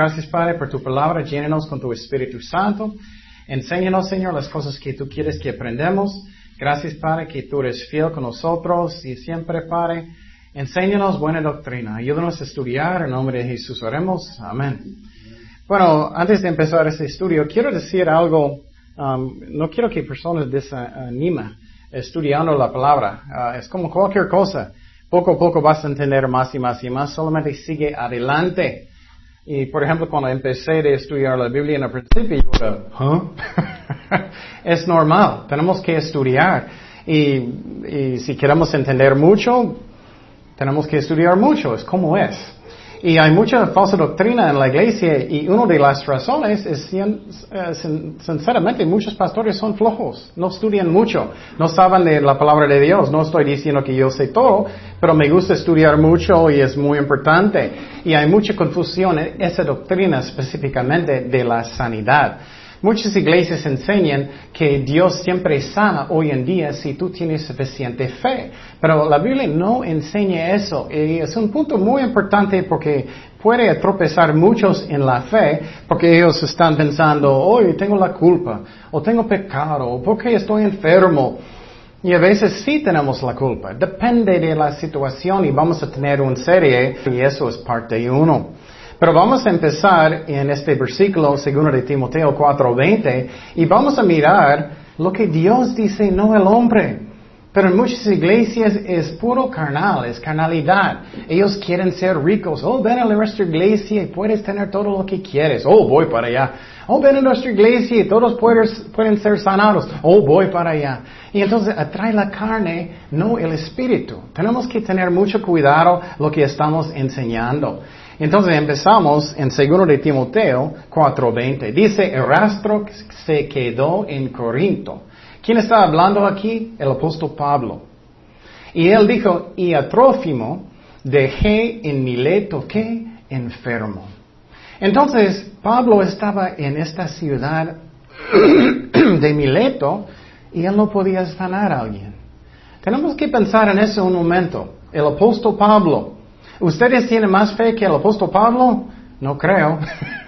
Gracias Padre por tu palabra. Llénenos con tu Espíritu Santo. Enséñanos, Señor, las cosas que tú quieres que aprendamos. Gracias, Padre, que tú eres fiel con nosotros y siempre, Padre, enséñanos buena doctrina. Ayúdanos a estudiar en nombre de Jesús. Oremos. Amén. Bueno, antes de empezar este estudio, quiero decir algo. Um, no quiero que personas desanimen estudiando la palabra. Uh, es como cualquier cosa. Poco a poco vas a entender más y más y más. Solamente sigue adelante. Y por ejemplo, cuando empecé a estudiar la Biblia en el principio, yo es normal, tenemos que estudiar. Y, si queremos entender mucho, tenemos que estudiar mucho, es como es. Y hay mucha falsa doctrina en la iglesia y una de las razones es, eh, sinceramente, muchos pastores son flojos, no estudian mucho, no saben de la palabra de Dios. No estoy diciendo que yo sé todo, pero me gusta estudiar mucho y es muy importante. Y hay mucha confusión en esa doctrina específicamente de la sanidad. Muchas iglesias enseñan que Dios siempre sana hoy en día si tú tienes suficiente fe, pero la Biblia no enseña eso y es un punto muy importante porque puede tropezar muchos en la fe porque ellos están pensando, hoy tengo la culpa, o tengo pecado, o porque estoy enfermo. Y a veces sí tenemos la culpa. Depende de la situación y vamos a tener un serie y eso es parte uno. Pero vamos a empezar en este versículo, segundo de Timoteo 4:20, y vamos a mirar lo que Dios dice, no el hombre. Pero en muchas iglesias es puro carnal, es carnalidad. Ellos quieren ser ricos. Oh, ven a nuestra iglesia y puedes tener todo lo que quieres. Oh, voy para allá. Oh, ven a nuestra iglesia y todos pueden ser sanados. Oh, voy para allá. Y entonces atrae la carne, no el espíritu. Tenemos que tener mucho cuidado lo que estamos enseñando. Entonces empezamos en 2 de Timoteo 4:20. Dice, Erastro se quedó en Corinto. ¿Quién está hablando aquí? El apóstol Pablo. Y él dijo, y a Trófimo dejé en Mileto que enfermo. Entonces Pablo estaba en esta ciudad de Mileto y él no podía sanar a alguien. Tenemos que pensar en eso un momento. El apóstol Pablo ¿Ustedes tienen más fe que el apóstol Pablo? No creo.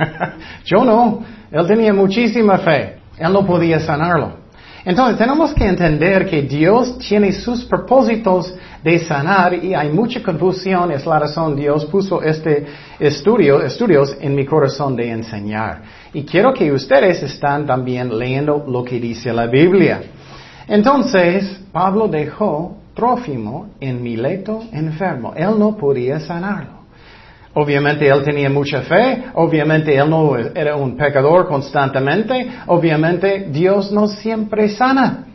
Yo no. Él tenía muchísima fe. Él no podía sanarlo. Entonces tenemos que entender que Dios tiene sus propósitos de sanar y hay mucha confusión. Es la razón Dios puso este estudio, estudios en mi corazón de enseñar. Y quiero que ustedes están también leyendo lo que dice la Biblia. Entonces Pablo dejó Trófimo en Mileto enfermo. Él no podía sanarlo. Obviamente él tenía mucha fe, obviamente él no era un pecador constantemente, obviamente Dios no siempre sana.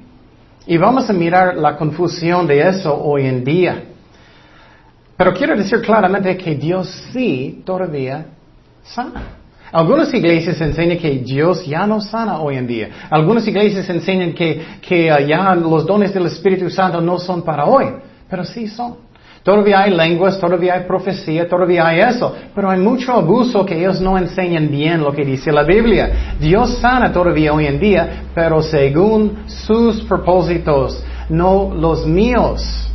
Y vamos a mirar la confusión de eso hoy en día. Pero quiero decir claramente que Dios sí todavía sana. Algunas iglesias enseñan que Dios ya no sana hoy en día. Algunas iglesias enseñan que, que uh, ya los dones del Espíritu Santo no son para hoy, pero sí son. Todavía hay lenguas, todavía hay profecía, todavía hay eso, pero hay mucho abuso que ellos no enseñan bien lo que dice la Biblia. Dios sana todavía hoy en día, pero según sus propósitos, no los míos.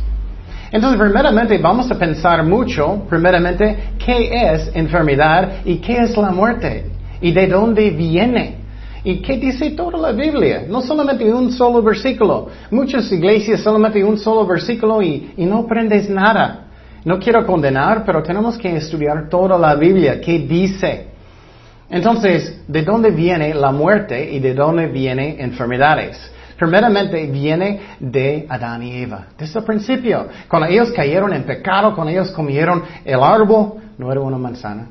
Entonces, primeramente, vamos a pensar mucho, primeramente, qué es enfermedad y qué es la muerte y de dónde viene. ¿Y qué dice toda la Biblia? No solamente un solo versículo. Muchas iglesias solamente un solo versículo y, no aprendes nada. No quiero condenar, pero tenemos que estudiar toda la Biblia. ¿Qué dice? Entonces, ¿de dónde viene la muerte y de dónde vienen enfermedades? Primeramente viene de Adán y Eva, desde el principio. Cuando ellos cayeron en pecado, cuando ellos comieron el árbol, no era una manzana,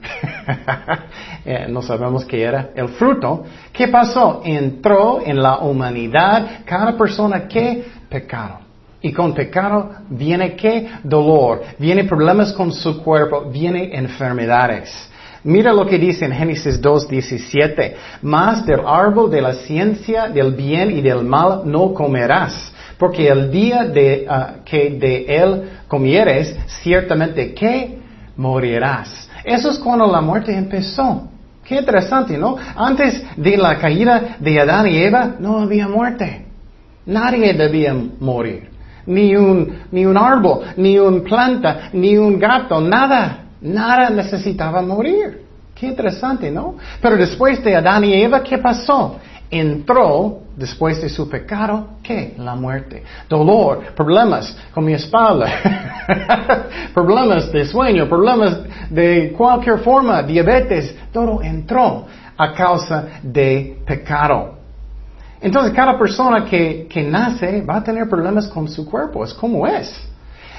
eh, no sabemos qué era, el fruto, ¿qué pasó? Entró en la humanidad cada persona que pecado. Y con pecado viene qué? Dolor, viene problemas con su cuerpo, viene enfermedades. Mira lo que dice en Génesis 2.17. Más del árbol de la ciencia del bien y del mal no comerás, porque el día ah, que de él comieres, ciertamente que morirás. Eso es cuando la muerte empezó. Qué interesante, ¿no? Antes de la caída de Adán y Eva no había muerte. Nadie debía morir. Ni un, ni un árbol, ni una planta, ni un gato, nada. Nada necesitaba morir. Qué interesante, ¿no? Pero después de Adán y Eva, ¿qué pasó? Entró, después de su pecado, ¿qué? La muerte. Dolor, problemas con mi espalda, problemas de sueño, problemas de cualquier forma, diabetes, todo entró a causa de pecado. Entonces cada persona que, que nace va a tener problemas con su cuerpo, es como es.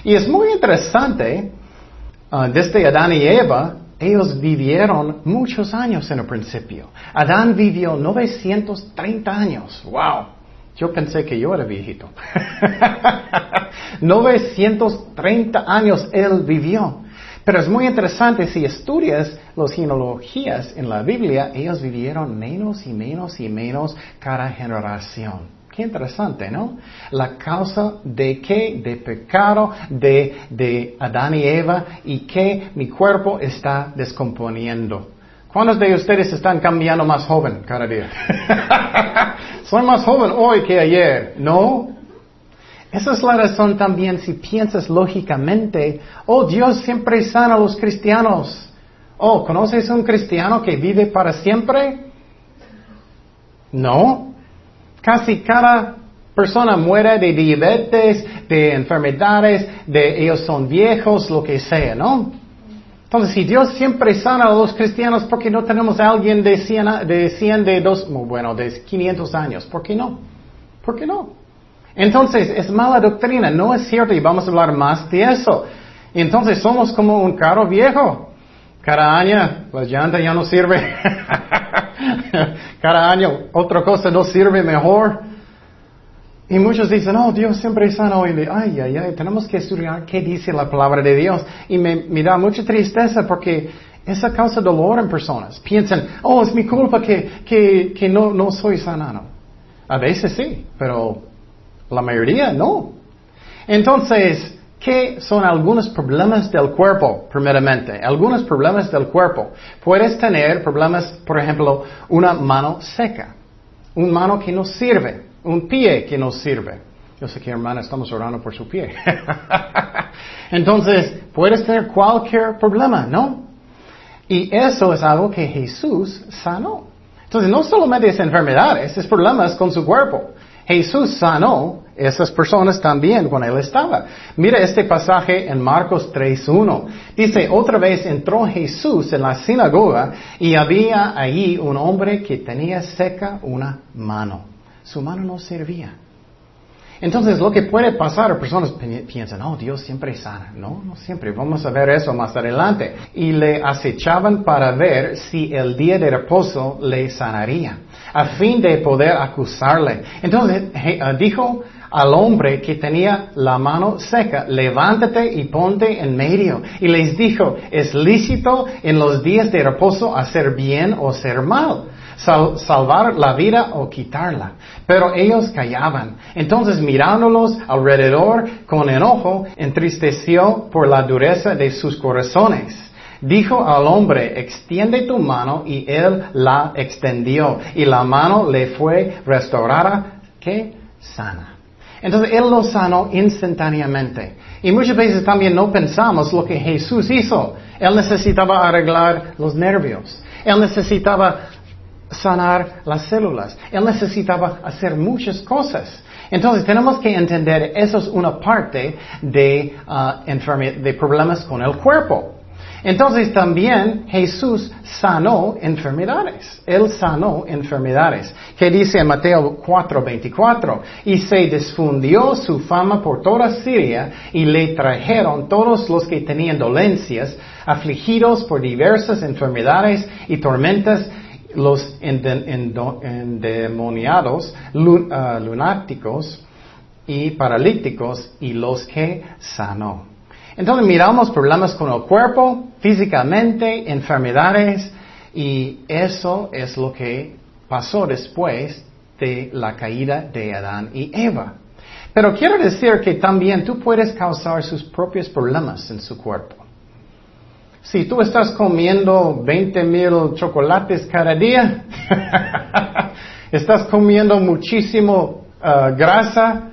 Y es muy interesante, uh, desde Adán y Eva, ellos vivieron muchos años en el principio. Adán vivió 930 años. ¡Wow! Yo pensé que yo era viejito. 930 años él vivió. Pero es muy interesante, si estudias las genealogías en la Biblia, ellos vivieron menos y menos y menos cada generación. Qué interesante, ¿no? La causa de qué, de pecado, de, Adán y Eva y que mi cuerpo está descomponiendo. ¿Cuántos de ustedes están cambiando más joven cada día? Soy más joven hoy que ayer, ¿no? Esa es la razón también si piensas lógicamente, oh Dios siempre sana a los cristianos. Oh, ¿conoces un cristiano que vive para siempre? No. Casi cada persona muere de diabetes, de enfermedades, de ellos son viejos, lo que sea, ¿no? Entonces, si Dios siempre sana a los cristianos, ¿por qué no tenemos a alguien de 100, de 100, de dos, bueno, de 500 años? ¿Por qué no? ¿Por qué no? Entonces, es mala doctrina, no es cierto y vamos a hablar más de eso. Entonces, somos como un carro viejo. Cada año la llanta ya no sirve. Cada año otra cosa no sirve mejor. Y muchos dicen, oh, Dios siempre es sano. Y ay, ay, tenemos que estudiar qué dice la palabra de Dios. Y me, me da mucha tristeza porque esa causa dolor en personas. Piensan, oh, es mi culpa que, que, que no, no soy sanado. A veces sí, pero la mayoría no. Entonces, ¿qué son algunos problemas del cuerpo, primeramente? Algunos problemas del cuerpo. Puedes tener problemas, por ejemplo, una mano seca, un mano que no sirve, un pie que no sirve. Yo sé que hermana estamos orando por su pie. Entonces, puedes tener cualquier problema, ¿no? Y eso es algo que Jesús sanó. Entonces, no solamente es enfermedades, es problemas con su cuerpo. Jesús sanó esas personas también cuando él estaba. Mira este pasaje en Marcos 3.1. Dice, otra vez entró Jesús en la sinagoga y había allí un hombre que tenía seca una mano. Su mano no servía. Entonces lo que puede pasar, personas piensan, oh, Dios siempre sana. No, no siempre. Vamos a ver eso más adelante. Y le acechaban para ver si el día de reposo le sanaría, a fin de poder acusarle. Entonces dijo al hombre que tenía la mano seca, levántate y ponte en medio. Y les dijo, es lícito en los días de reposo hacer bien o ser mal salvar la vida o quitarla. Pero ellos callaban. Entonces mirándolos alrededor con enojo, entristeció por la dureza de sus corazones. Dijo al hombre, extiende tu mano y él la extendió y la mano le fue restaurada, ¿qué? Sana. Entonces Él lo sanó instantáneamente. Y muchas veces también no pensamos lo que Jesús hizo. Él necesitaba arreglar los nervios. Él necesitaba sanar las células. Él necesitaba hacer muchas cosas. Entonces tenemos que entender, eso es una parte de, uh, de problemas con el cuerpo. Entonces también Jesús sanó enfermedades. Él sanó enfermedades. Que dice en Mateo 4:24, y se difundió su fama por toda Siria y le trajeron todos los que tenían dolencias, afligidos por diversas enfermedades y tormentas los endemoniados, ah, lunáticos y paralíticos y los que sanó. Entonces miramos problemas con el cuerpo, físicamente, enfermedades y eso es lo que pasó después de la caída de Adán y Eva. Pero quiero decir que también tú puedes causar sus propios problemas en su cuerpo. Si tú estás comiendo 20 mil chocolates cada día, estás comiendo muchísimo uh, grasa,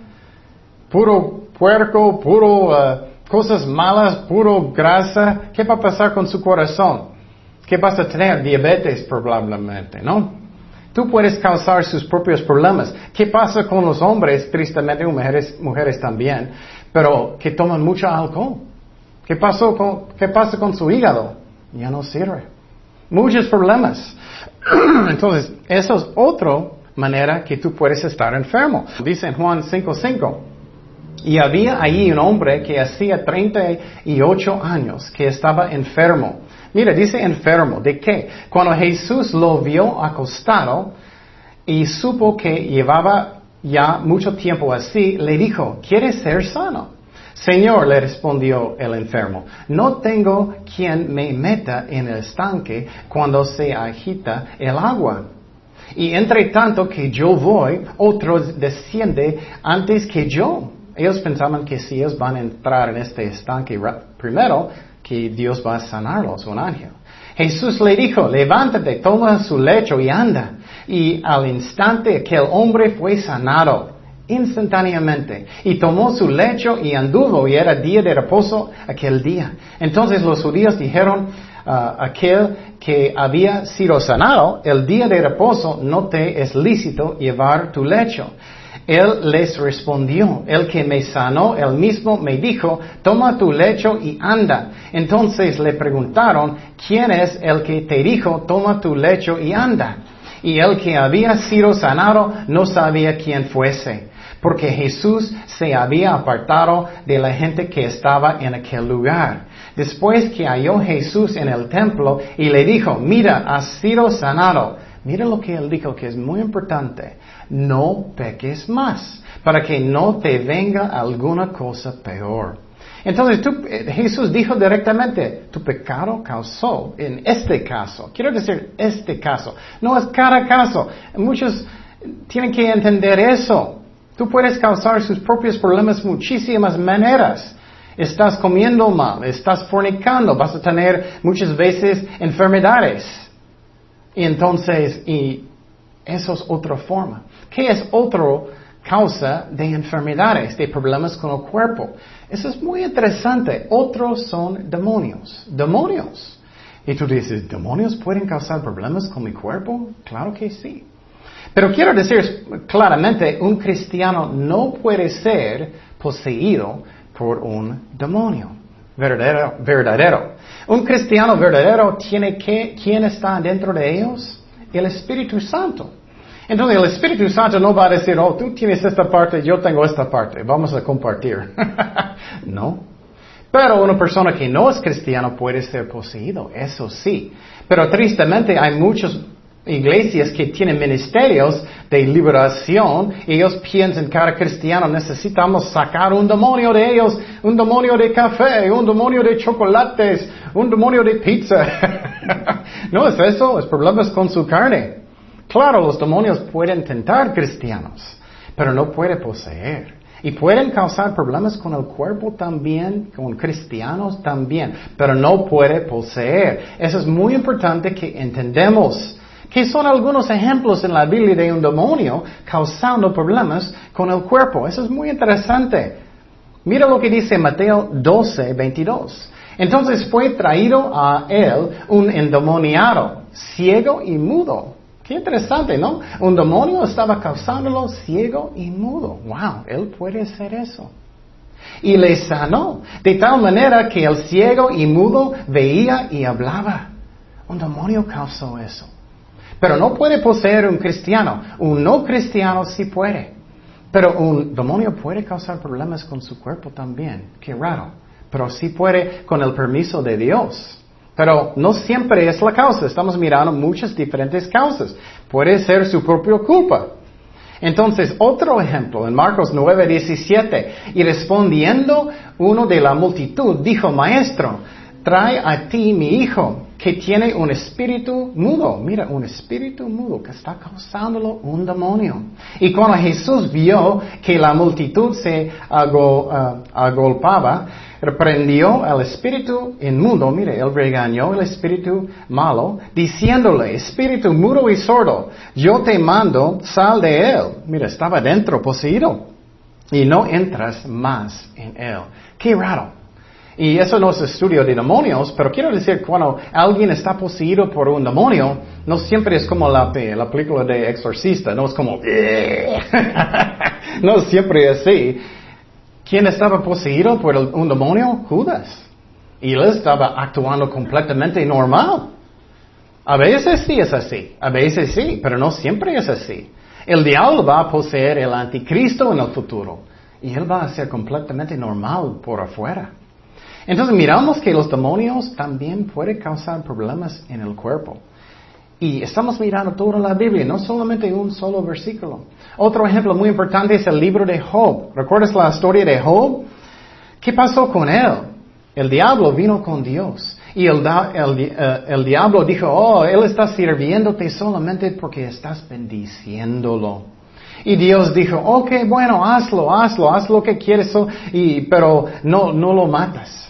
puro puerco, puro uh, cosas malas, puro grasa, ¿qué va a pasar con su corazón? ¿Qué vas a tener? Diabetes probablemente, ¿no? Tú puedes causar sus propios problemas. ¿Qué pasa con los hombres, tristemente, mujeres, mujeres también, pero que toman mucho alcohol? ¿Qué, pasó con, ¿Qué pasa con su hígado? Ya no sirve. Muchos problemas. Entonces, eso es otra manera que tú puedes estar enfermo. Dice en Juan 5.5. Y había allí un hombre que hacía 38 años que estaba enfermo. Mira, dice enfermo. ¿De qué? Cuando Jesús lo vio acostado y supo que llevaba ya mucho tiempo así, le dijo, ¿quieres ser sano? Señor, le respondió el enfermo, no tengo quien me meta en el estanque cuando se agita el agua. Y entre tanto que yo voy, otro desciende antes que yo. Ellos pensaban que si ellos van a entrar en este estanque primero, que Dios va a sanarlos, un ángel. Jesús le dijo, levántate, toma su lecho y anda. Y al instante aquel hombre fue sanado instantáneamente. Y tomó su lecho y anduvo y era día de reposo aquel día. Entonces los judíos dijeron, uh, aquel que había sido sanado, el día de reposo no te es lícito llevar tu lecho. Él les respondió, el que me sanó, él mismo me dijo, toma tu lecho y anda. Entonces le preguntaron, ¿quién es el que te dijo, toma tu lecho y anda? Y el que había sido sanado no sabía quién fuese porque Jesús se había apartado de la gente que estaba en aquel lugar. Después que halló Jesús en el templo y le dijo, mira, has sido sanado. Mira lo que él dijo que es muy importante. No peques más, para que no te venga alguna cosa peor. Entonces eh, Jesús dijo directamente, tu pecado causó en este caso. Quiero decir, este caso. No es cada caso. Muchos tienen que entender eso. Tú puedes causar sus propios problemas muchísimas maneras. Estás comiendo mal, estás fornicando, vas a tener muchas veces enfermedades. Y entonces, y eso es otra forma. ¿Qué es otra causa de enfermedades, de problemas con el cuerpo? Eso es muy interesante. Otros son demonios. Demonios. Y tú dices, ¿demonios pueden causar problemas con mi cuerpo? Claro que sí. Pero quiero decir claramente, un cristiano no puede ser poseído por un demonio verdadero. verdadero. Un cristiano verdadero tiene que, ¿quién está dentro de ellos? El Espíritu Santo. Entonces el Espíritu Santo no va a decir, oh, tú tienes esta parte, yo tengo esta parte, vamos a compartir. no. Pero una persona que no es cristiano puede ser poseído, eso sí. Pero tristemente hay muchos iglesias que tienen ministerios de liberación, ellos piensan que cada cristiano necesitamos sacar un demonio de ellos, un demonio de café, un demonio de chocolates, un demonio de pizza. no es eso, es problemas con su carne. Claro, los demonios pueden tentar cristianos, pero no puede poseer. Y pueden causar problemas con el cuerpo también, con cristianos también, pero no puede poseer. Eso es muy importante que entendemos que son algunos ejemplos en la Biblia de un demonio causando problemas con el cuerpo. Eso es muy interesante. Mira lo que dice Mateo 12, 22. Entonces fue traído a él un endemoniado, ciego y mudo. Qué interesante, ¿no? Un demonio estaba causándolo ciego y mudo. Wow, él puede hacer eso. Y le sanó, de tal manera que el ciego y mudo veía y hablaba. Un demonio causó eso. Pero no puede poseer un cristiano. Un no cristiano sí puede. Pero un demonio puede causar problemas con su cuerpo también. Qué raro. Pero sí puede con el permiso de Dios. Pero no siempre es la causa. Estamos mirando muchas diferentes causas. Puede ser su propia culpa. Entonces, otro ejemplo, en Marcos 9, 17. Y respondiendo uno de la multitud, dijo, Maestro, trae a ti mi hijo que tiene un espíritu mudo. Mira, un espíritu mudo que está causándolo un demonio. Y cuando Jesús vio que la multitud se uh, agolpaba, reprendió al espíritu inmundo, mire, él regañó el espíritu malo, diciéndole, espíritu mudo y sordo, yo te mando, sal de él. Mira, estaba dentro, poseído. Y no entras más en él. Qué raro. Y eso no es estudio de demonios, pero quiero decir, cuando alguien está poseído por un demonio, no siempre es como la, la película de exorcista, no es como, no siempre es así. ¿Quién estaba poseído por un demonio? Judas. Y él estaba actuando completamente normal. A veces sí es así, a veces sí, pero no siempre es así. El diablo va a poseer el anticristo en el futuro y él va a ser completamente normal por afuera. Entonces miramos que los demonios también pueden causar problemas en el cuerpo. Y estamos mirando toda la Biblia, no solamente un solo versículo. Otro ejemplo muy importante es el libro de Job. ¿Recuerdas la historia de Job? ¿Qué pasó con él? El diablo vino con Dios. Y el, eh, diablo dijo, oh, él está sirviéndote solamente porque estás bendiciéndolo. Y Dios dijo, ok, bueno, hazlo, hazlo, haz lo que quieres, y, pero no, no lo matas.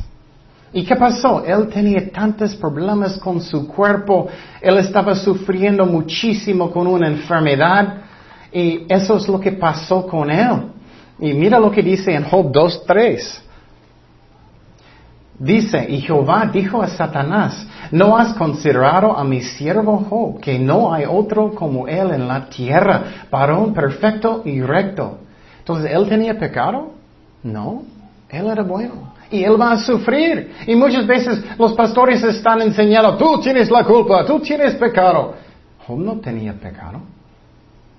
¿Y qué pasó? Él tenía tantos problemas con su cuerpo, él estaba sufriendo muchísimo con una enfermedad, y eso es lo que pasó con él. Y mira lo que dice en Job 2.3. Dice, y Jehová dijo a Satanás, ¿no has considerado a mi siervo Job, que no hay otro como él en la tierra, varón perfecto y recto? Entonces, ¿él tenía pecado? No, él era bueno. Y él va a sufrir. Y muchas veces los pastores están enseñando, tú tienes la culpa, tú tienes pecado. Job no tenía pecado.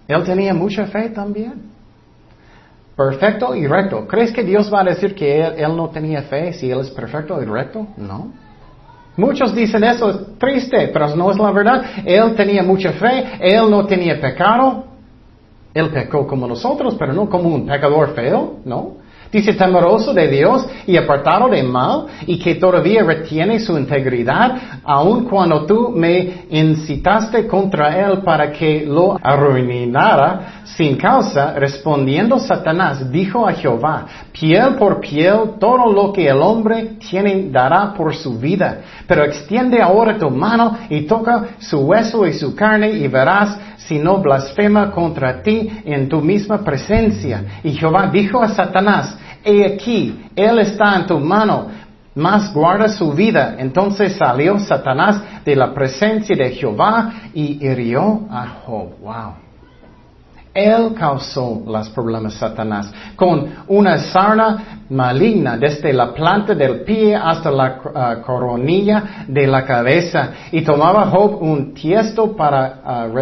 Él tenía mucha fe también. Perfecto y recto. ¿Crees que Dios va a decir que él, no tenía fe si Él es perfecto y recto? No. Muchos dicen eso, es triste, pero no es la verdad. Él tenía mucha fe, Él no tenía pecado. Él pecó como nosotros, pero no como un pecador feo, ¿no? Dice temeroso de Dios y apartado de mal y que todavía retiene su integridad, aun cuando tú me incitaste contra él para que lo arruinara sin causa, respondiendo Satanás, dijo a Jehová, piel por piel, todo lo que el hombre tiene dará por su vida, pero extiende ahora tu mano y toca su hueso y su carne y verás si no blasfema contra ti en tu misma presencia. Y Jehová dijo a Satanás, he aquí, él está en tu mano, mas guarda su vida. Entonces salió Satanás de la presencia de Jehová y hirió a Job. Wow. Él causó los problemas Satanás con una sarna maligna desde la planta del pie hasta la uh, coronilla de la cabeza y tomaba Job un tiesto para uh,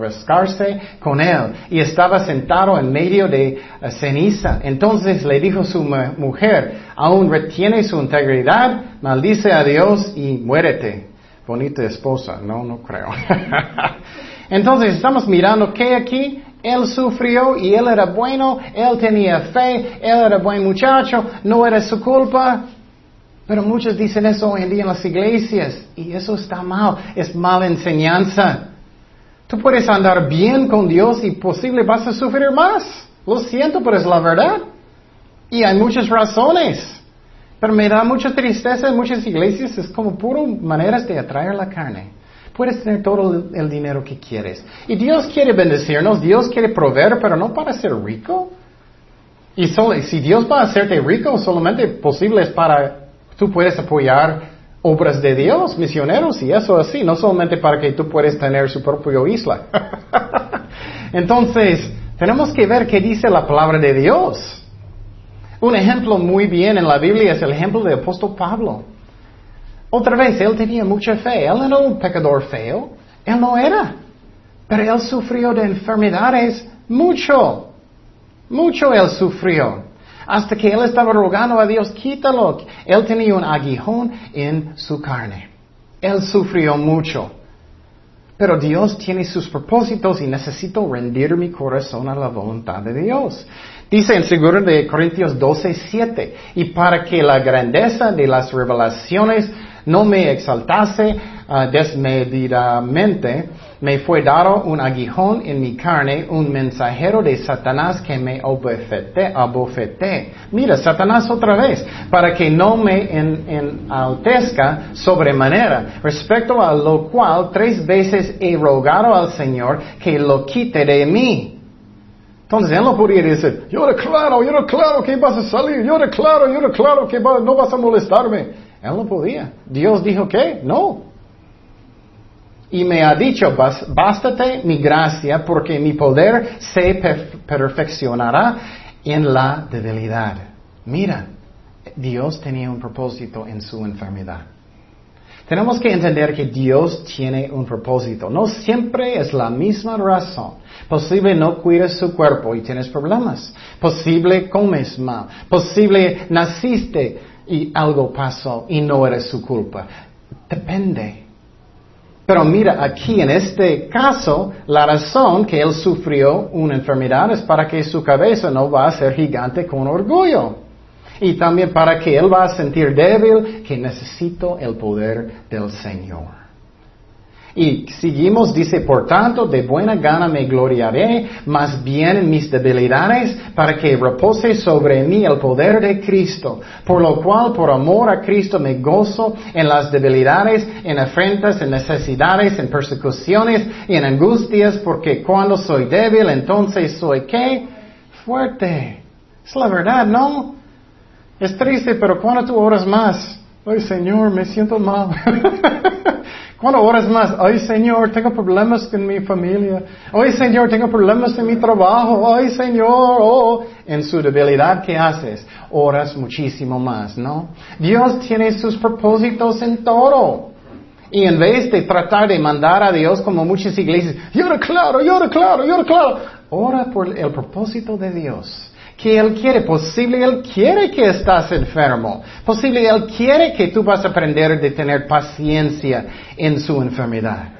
rescarse con él y estaba sentado en medio de uh, ceniza. Entonces le dijo su mujer, aún retiene su integridad, maldice a Dios y muérete. Bonita esposa, no, no creo. Entonces estamos mirando que aquí él sufrió y él era bueno, él tenía fe, él era buen muchacho, no era su culpa. Pero muchos dicen eso hoy en día en las iglesias y eso está mal, es mala enseñanza. Tú puedes andar bien con Dios y posible vas a sufrir más. Lo siento, pero es la verdad. Y hay muchas razones. Pero me da mucha tristeza en muchas iglesias, es como puro maneras de atraer la carne. Puedes tener todo el dinero que quieres. Y Dios quiere bendecirnos, Dios quiere proveer, pero no para ser rico. Y si Dios va a hacerte rico, solamente posible es para, tú puedes apoyar obras de Dios, misioneros y eso así, no solamente para que tú puedas tener su propia isla. Entonces, tenemos que ver qué dice la palabra de Dios. Un ejemplo muy bien en la Biblia es el ejemplo del apóstol Pablo. Otra vez, él tenía mucha fe. Él era un pecador feo. Él no era. Pero él sufrió de enfermedades mucho. Mucho él sufrió. Hasta que él estaba rogando a Dios, quítalo. Él tenía un aguijón en su carne. Él sufrió mucho. Pero Dios tiene sus propósitos y necesito rendir mi corazón a la voluntad de Dios. Dice en 2 de Corintios 12, 7, y para que la grandeza de las revelaciones no me exaltase uh, desmedidamente, me fue dado un aguijón en mi carne, un mensajero de Satanás que me abofeté. Mira, Satanás otra vez, para que no me enaltezca sobremanera, respecto a lo cual tres veces he rogado al Señor que lo quite de mí. Entonces él no podía decir, yo declaro, yo declaro que vas a salir, yo declaro, yo declaro que no vas a molestarme. Él no podía. Dios dijo que no. Y me ha dicho, bástate mi gracia porque mi poder se perfeccionará en la debilidad. Mira, Dios tenía un propósito en su enfermedad. Tenemos que entender que Dios tiene un propósito. No siempre es la misma razón. Posible no cuides su cuerpo y tienes problemas. Posible comes mal. Posible naciste y algo pasó y no eres su culpa. Depende. Pero mira, aquí en este caso, la razón que él sufrió una enfermedad es para que su cabeza no va a ser gigante con orgullo. Y también para que Él va a sentir débil, que necesito el poder del Señor. Y seguimos, dice, por tanto, de buena gana me gloriaré, más bien en mis debilidades, para que repose sobre mí el poder de Cristo. Por lo cual, por amor a Cristo, me gozo en las debilidades, en afrentas, en necesidades, en persecuciones y en angustias, porque cuando soy débil, entonces soy qué? Fuerte. Es la verdad, ¿no? Es triste, pero cuando tú oras más, ay Señor, me siento mal. cuando oras más, ay Señor, tengo problemas con mi familia. Ay Señor, tengo problemas en mi trabajo. Ay Señor, oh, en su debilidad, ¿qué haces? Oras muchísimo más, ¿no? Dios tiene sus propósitos en todo. Y en vez de tratar de mandar a Dios como muchas iglesias, yo declaro, yo declaro, yo declaro, ora por el propósito de Dios que Él quiere. Posible Él quiere que estás enfermo. Posible Él quiere que tú vas a aprender de tener paciencia en su enfermedad.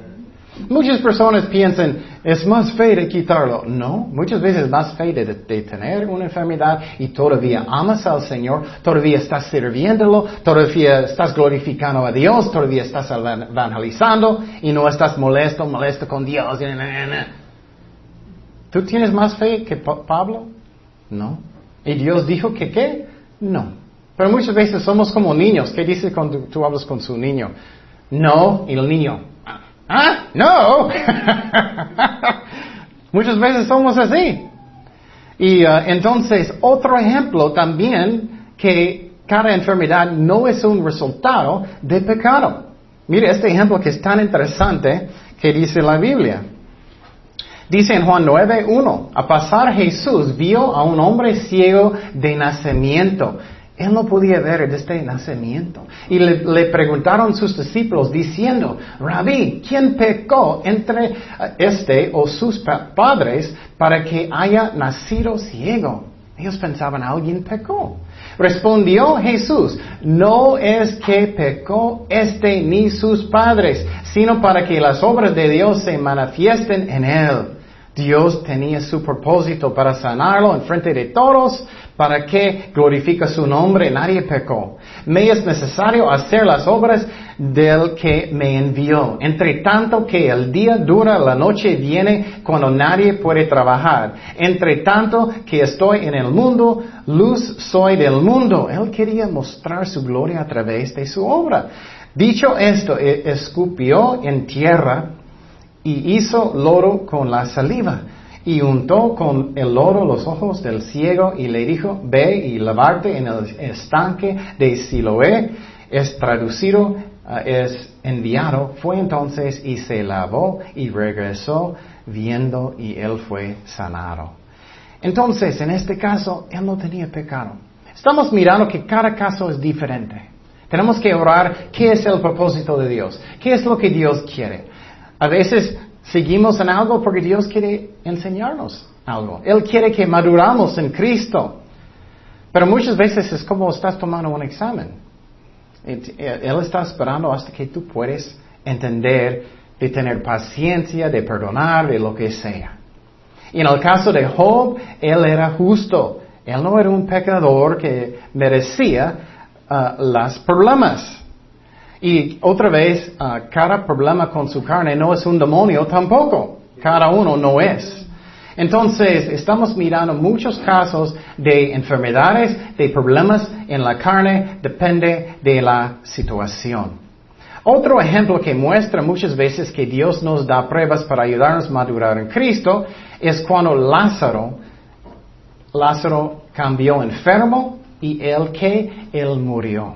Muchas personas piensan, es más fe de quitarlo. No, muchas veces es más fe de, de, tener una enfermedad y todavía amas al Señor, todavía estás sirviéndolo, todavía estás glorificando a Dios, todavía estás evangelizando y no estás molesto, molesto con Dios. ¿Tú tienes más fe que Pablo? No. ¿Y Dios dijo que qué? No. Pero muchas veces somos como niños. ¿Qué dice cuando tú hablas con su niño? No. Y el niño, ¿ah? No. muchas veces somos así. Y uh, entonces, otro ejemplo también que cada enfermedad no es un resultado de pecado. Mire este ejemplo que es tan interesante que dice la Biblia. Dice en Juan 9.1, a pasar Jesús vio a un hombre ciego de nacimiento. Él no podía ver desde nacimiento. Y le, preguntaron sus discípulos diciendo, Rabí, ¿quién pecó entre eh, este o sus padres para que haya nacido ciego? Ellos pensaban, alguien pecó. Respondió Jesús, no es que pecó este ni sus padres, sino para que las obras de Dios se manifiesten en él. Dios tenía su propósito para sanarlo en frente de todos, para que glorifique su nombre, nadie pecó. Me es necesario hacer las obras del que me envió. Entre tanto que el día dura, la noche viene cuando nadie puede trabajar. Entre tanto que estoy en el mundo, luz soy del mundo. Él quería mostrar su gloria a través de su obra. Dicho esto, e-, escupió en tierra y hizo lodo con la saliva y untó con el lodo los ojos del ciego y le dijo, ve y lavarte en el estanque de Siloé. Es traducido, eh, es enviado. Fue entonces y se lavó y regresó viendo y él fue sanado. Entonces, en este caso, él no tenía pecado. Estamos mirando que cada caso es diferente. Tenemos que orar qué es el propósito de Dios, qué es lo que Dios quiere. A veces seguimos en algo porque Dios quiere enseñarnos algo. Él quiere que maduramos en Cristo. Pero muchas veces es como estás tomando un examen. Él está esperando hasta que tú puedes entender, de tener paciencia, de perdonar, de lo que sea. Y en el caso de Job, él era justo. Él no era un pecador que merecía uh, los problemas. Y otra vez, ah, cada problema con su carne no es un demonio tampoco. Cada uno no es. Entonces, estamos mirando muchos casos de enfermedades, de problemas en la carne, depende de la situación. Otro ejemplo que muestra muchas veces que Dios nos da pruebas para ayudarnos a madurar en Cristo es cuando Lázaro Lázaro cambió enfermo y él que él murió.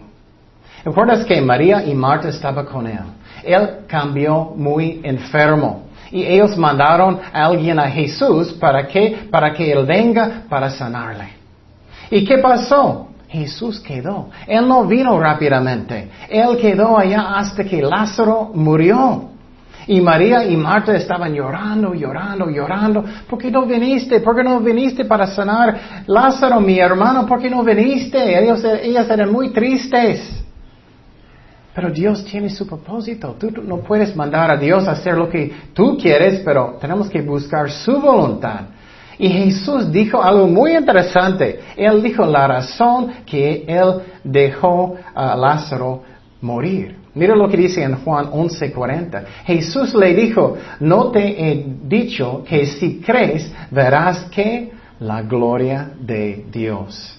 ¿Recuerdas que María y Marta estaban con él? Él cambió muy enfermo. Y ellos mandaron a alguien a Jesús para que, para que él venga para sanarle. ¿Y qué pasó? Jesús quedó. Él no vino rápidamente. Él quedó allá hasta que Lázaro murió. Y María y Marta estaban llorando, llorando, llorando. ¿Por qué no viniste? ¿Por qué no viniste para sanar Lázaro, mi hermano? ¿Por qué no viniste? Ellos, ellas eran muy tristes. Pero Dios tiene su propósito. Tú no puedes mandar a Dios a hacer lo que tú quieres, pero tenemos que buscar su voluntad. Y Jesús dijo algo muy interesante. Él dijo la razón que Él dejó a Lázaro morir. Mira lo que dice en Juan 11:40. Jesús le dijo, no te he dicho que si crees verás que la gloria de Dios.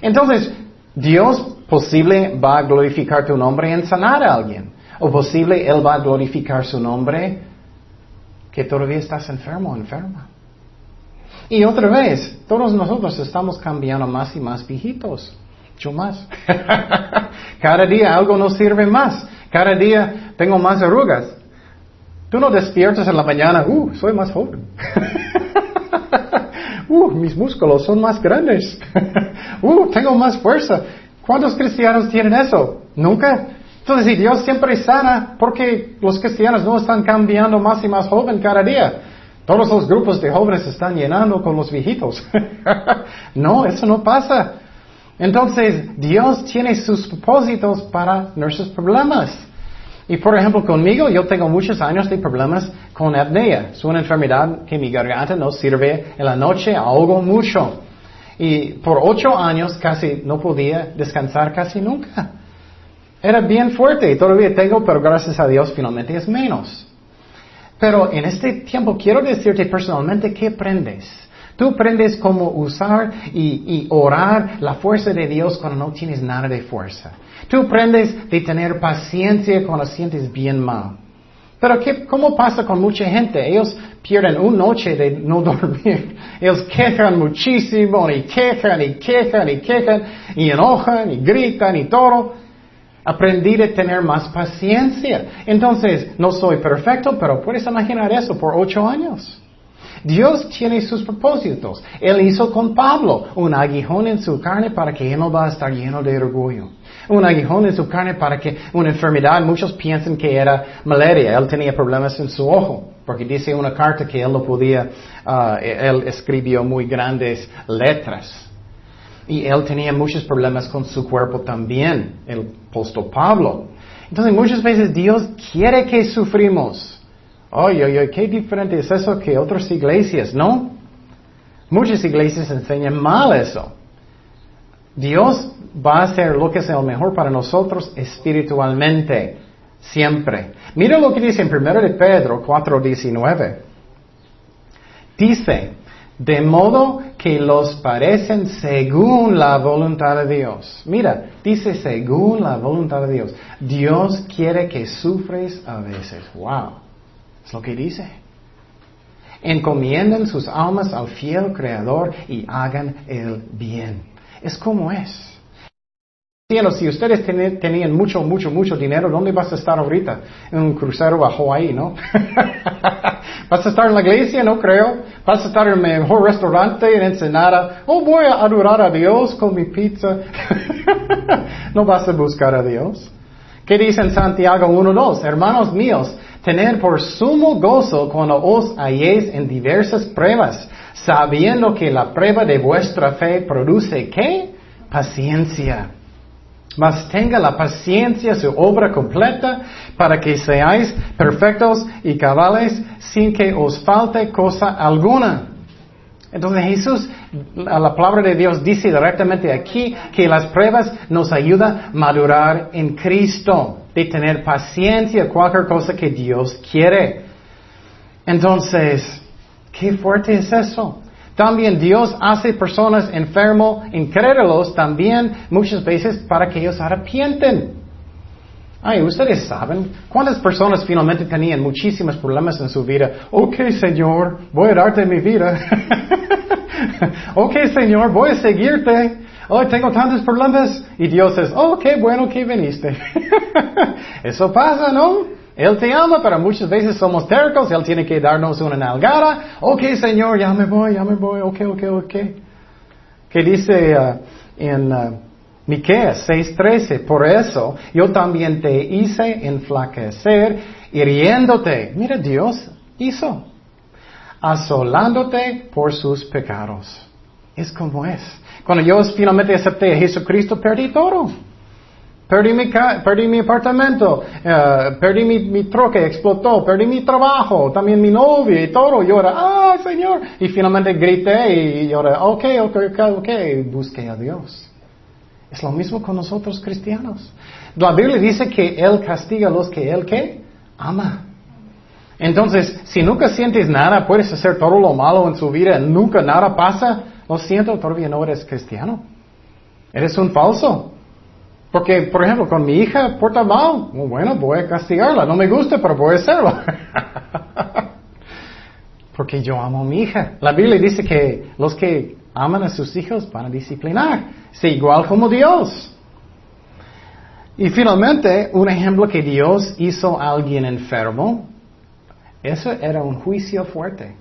Entonces, Dios posible va a glorificar tu nombre en sanar a alguien. O posible Él va a glorificar su nombre que todavía estás enfermo o enferma. Y otra vez, todos nosotros estamos cambiando más y más viejitos. Yo más. Cada día algo nos sirve más. Cada día tengo más arrugas. Tú no despiertas en la mañana, uh, soy más joven. uh, mis músculos son más grandes. uh, tengo más fuerza. ¿Cuántos cristianos tienen eso? Nunca. Entonces, si Dios siempre sana, ¿por qué los cristianos no están cambiando más y más joven cada día? Todos los grupos de jóvenes se están llenando con los viejitos. no, eso no pasa. Entonces, Dios tiene sus propósitos para nuestros problemas. Y por ejemplo, conmigo, yo tengo muchos años de problemas con apnea. Es una enfermedad que mi garganta no sirve en la noche, ahogo mucho. Y por ocho años casi no podía descansar casi nunca. Era bien fuerte y todavía tengo, pero gracias a Dios finalmente es menos. Pero en este tiempo quiero decirte personalmente que aprendes. Tú aprendes cómo usar y, orar la fuerza de Dios cuando no tienes nada de fuerza. Tú aprendes de tener paciencia cuando sientes bien mal. Pero ¿qué, ¿cómo pasa con mucha gente? Ellos pierden una noche de no dormir. Ellos quejan muchísimo y quejan y quejan y quejan y enojan y gritan y todo. Aprendí a tener más paciencia. Entonces, no soy perfecto, pero puedes imaginar eso por ocho años. Dios tiene sus propósitos. Él hizo con Pablo un aguijón en su carne para que él no va a estar lleno de orgullo. Un aguijón en su carne para que una enfermedad, muchos piensan que era malaria. Él tenía problemas en su ojo, porque dice una carta que él no podía, uh, él escribió muy grandes letras. Y él tenía muchos problemas con su cuerpo también, el apóstol Pablo. Entonces muchas veces Dios quiere que sufrimos. Oye, oye, qué diferente es eso que otras iglesias, ¿no? Muchas iglesias enseñan mal eso. Dios va a hacer lo que sea lo mejor para nosotros espiritualmente, siempre. Mira lo que dice en 1 de Pedro 4:19. Dice, de modo que los parecen según la voluntad de Dios. Mira, dice según la voluntad de Dios. Dios quiere que sufres a veces. Wow. Es lo que dice. Encomienden sus almas al fiel Creador y hagan el bien. Es como es. Si ustedes tenían mucho, mucho, mucho dinero, ¿dónde vas a estar ahorita? En un crucero a Hawaii, ¿no? ¿Vas a estar en la iglesia? No creo. ¿Vas a estar en el mejor restaurante en Ensenada? Oh, voy a adorar a Dios con mi pizza. no vas a buscar a Dios. ¿Qué dice en Santiago 1.2? Hermanos míos, tener por sumo gozo cuando os halléis en diversas pruebas, sabiendo que la prueba de vuestra fe produce ¿qué? Paciencia. Mas tenga la paciencia su obra completa para que seáis perfectos y cabales sin que os falte cosa alguna. Entonces Jesús, la palabra de Dios dice directamente aquí que las pruebas nos ayudan a madurar en Cristo, de tener paciencia, cualquier cosa que Dios quiere. Entonces, qué fuerte es eso. También Dios hace personas enfermos, incrédulos también muchas veces para que ellos arrepienten. Ay, ustedes saben cuántas personas finalmente tenían muchísimos problemas en su vida. Ok, Señor, voy a darte mi vida. ok, Señor, voy a seguirte. Oh, tengo tantos problemas. Y Dios es, oh, qué bueno que viniste. Eso pasa, ¿no? Él te ama, pero muchas veces somos tercos. Él tiene que darnos una nalgada. Ok, Señor, ya me voy, ya me voy. Ok, ok, ok. ¿Qué dice uh, en uh, Miqueas 6:13? Por eso yo también te hice enflaquecer, hiriéndote. Mira, Dios hizo. Asolándote por sus pecados. Es como es. Cuando yo finalmente acepté a Jesucristo, perdí todo. Perdí mi, perdí mi apartamento, uh, perdí mi, mi, troque, explotó, perdí mi trabajo, también mi novia y todo. Y ahora, ¡ay, Señor! Y finalmente grité y ahora, ok, ok, ok, ok, busqué a Dios. Es lo mismo con nosotros cristianos. La Biblia dice que Él castiga a los que Él, ¿qué? Ama. Entonces, si nunca sientes nada, puedes hacer todo lo malo en su vida, nunca nada pasa, lo siento, todavía no eres cristiano. Eres un falso. Porque, por ejemplo, con mi hija porta mal, bueno, voy a castigarla. No me gusta, pero voy a hacerlo. Porque yo amo a mi hija. La Biblia dice que los que aman a sus hijos van a disciplinar. Sí, igual como Dios. Y finalmente, un ejemplo que Dios hizo a alguien enfermo, eso era un juicio fuerte.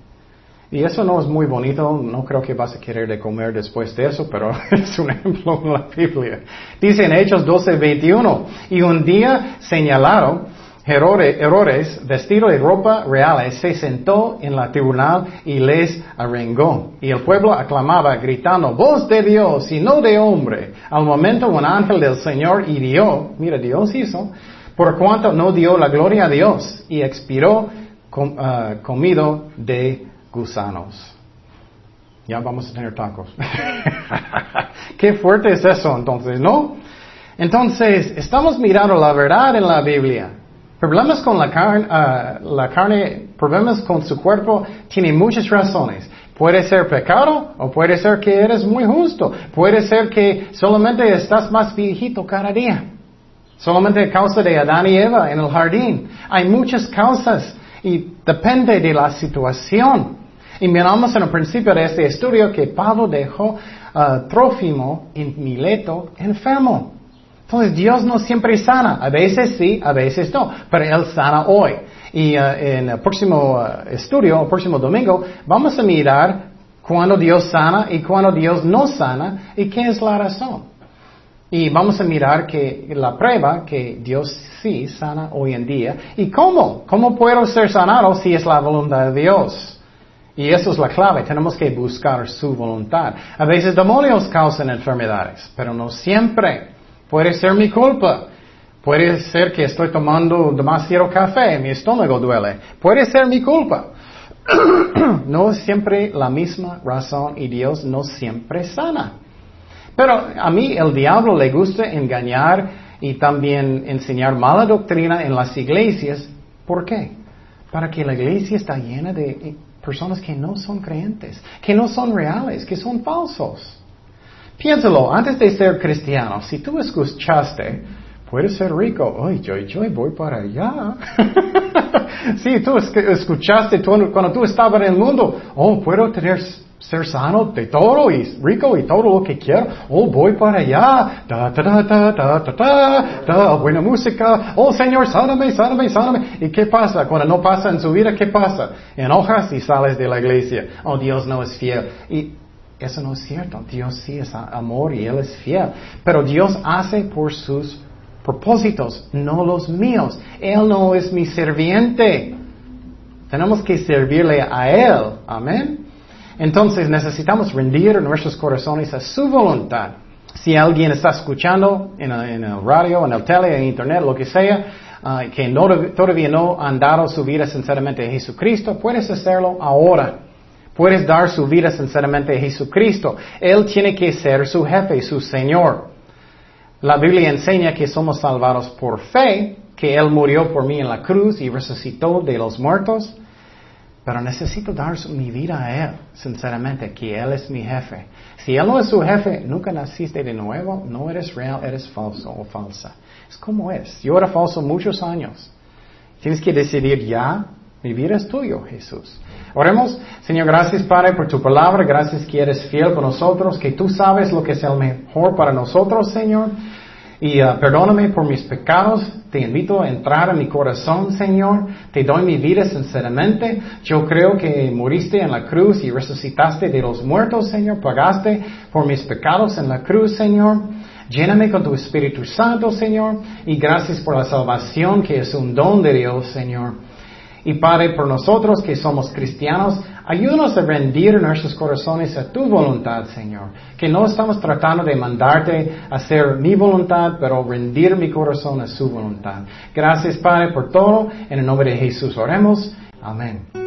Y eso no es muy bonito, no creo que vas a querer de comer después de eso, pero es un ejemplo en la Biblia. Dice en Hechos 12, 21, y un día señalaron, Herodes, vestido de ropa reales, se sentó en la tribunal y les arengó. Y el pueblo aclamaba, gritando, voz de Dios y no de hombre. Al momento un ángel del Señor hirió, mira, Dios hizo, por cuanto no dio la gloria a Dios y expiró ah, comido de gusanos. Ya vamos a tener tacos. Qué fuerte es eso entonces, ¿no? Entonces, estamos mirando la verdad en la Biblia. Problemas con la carne, ah, la carne, problemas con su cuerpo, tiene muchas razones. Puede ser pecado o puede ser que eres muy justo. Puede ser que solamente estás más viejito cada día. Solamente a causa de Adán y Eva en el jardín. Hay muchas causas y depende de la situación. Y miramos en el principio de este estudio que Pablo dejó a uh, Trófimo en Mileto enfermo. Entonces Dios no siempre sana, a veces sí, a veces no, pero Él sana hoy. Y uh, en el próximo uh, estudio, el próximo domingo, vamos a mirar cuando Dios sana y cuando Dios no sana y qué es la razón. Y vamos a mirar que la prueba que Dios sí sana hoy en día. ¿Y cómo? ¿Cómo puedo ser sanado si es la voluntad de Dios? Y eso es la clave, tenemos que buscar su voluntad. A veces demonios causan enfermedades, pero no siempre. Puede ser mi culpa. Puede ser que estoy tomando demasiado café, mi estómago duele. Puede ser mi culpa. no es siempre la misma razón y Dios no siempre sana. Pero a mí el diablo le gusta engañar y también enseñar mala doctrina en las iglesias. ¿Por qué? Para que la iglesia está llena de personas que no son creyentes, que no son reales, que son falsos. Piénsalo, antes de ser cristiano, si tú escuchaste, puedes ser rico, ay, yo, yo voy para allá. si tú escuchaste cuando tú estabas en el mundo, oh, puedo tener ser sano de todo y rico y todo lo que quiero. Oh, voy para allá. Da, da, da, da, da, da, buena música. Oh, Señor, sáname, sáname, sáname. ¿Y qué pasa? Cuando no pasa en su vida, ¿qué pasa? Enojas y sales de la iglesia. Oh, Dios no es fiel. Y eso no es cierto. Dios sí es amor y Él es fiel. Pero Dios hace por sus propósitos, no los míos. Él no es mi serviente. Tenemos que servirle a Él. Amén. Entonces necesitamos rendir nuestros corazones a su voluntad. Si alguien está escuchando en el, radio, en el tele, en internet, lo que sea, ah, que todavía no han dado su vida sinceramente a Jesucristo, puedes hacerlo ahora. Puedes dar su vida sinceramente a Jesucristo. Él tiene que ser su jefe, su Señor. La Biblia enseña que somos salvados por fe, que Él murió por mí en la cruz y resucitó de los muertos. Pero necesito dar mi vida a Él, sinceramente, que Él es mi jefe. Si Él no es su jefe, nunca naciste de nuevo, no eres real, eres falso o falsa. Es como es. Yo era falso muchos años. Tienes que decidir ya, mi vida es tuyo, Jesús. Oremos, Señor, gracias Padre por tu palabra, gracias que eres fiel con nosotros, que tú sabes lo que es el mejor para nosotros, Señor. Y uh, perdóname por mis pecados. Te invito a entrar en mi corazón, Señor. Te doy mi vida sinceramente. Yo creo que moriste en la cruz y resucitaste de los muertos, Señor. Pagaste por mis pecados en la cruz, Señor. Lléname con tu Espíritu Santo, Señor. Y gracias por la salvación que es un don de Dios, Señor. Y Padre, por nosotros que somos cristianos, ayúdanos a rendir nuestros corazones a tu voluntad, Señor. Que no estamos tratando de mandarte a hacer mi voluntad, pero rendir mi corazón a su voluntad. Gracias, Padre, por todo. En el nombre de Jesús oremos. Amén.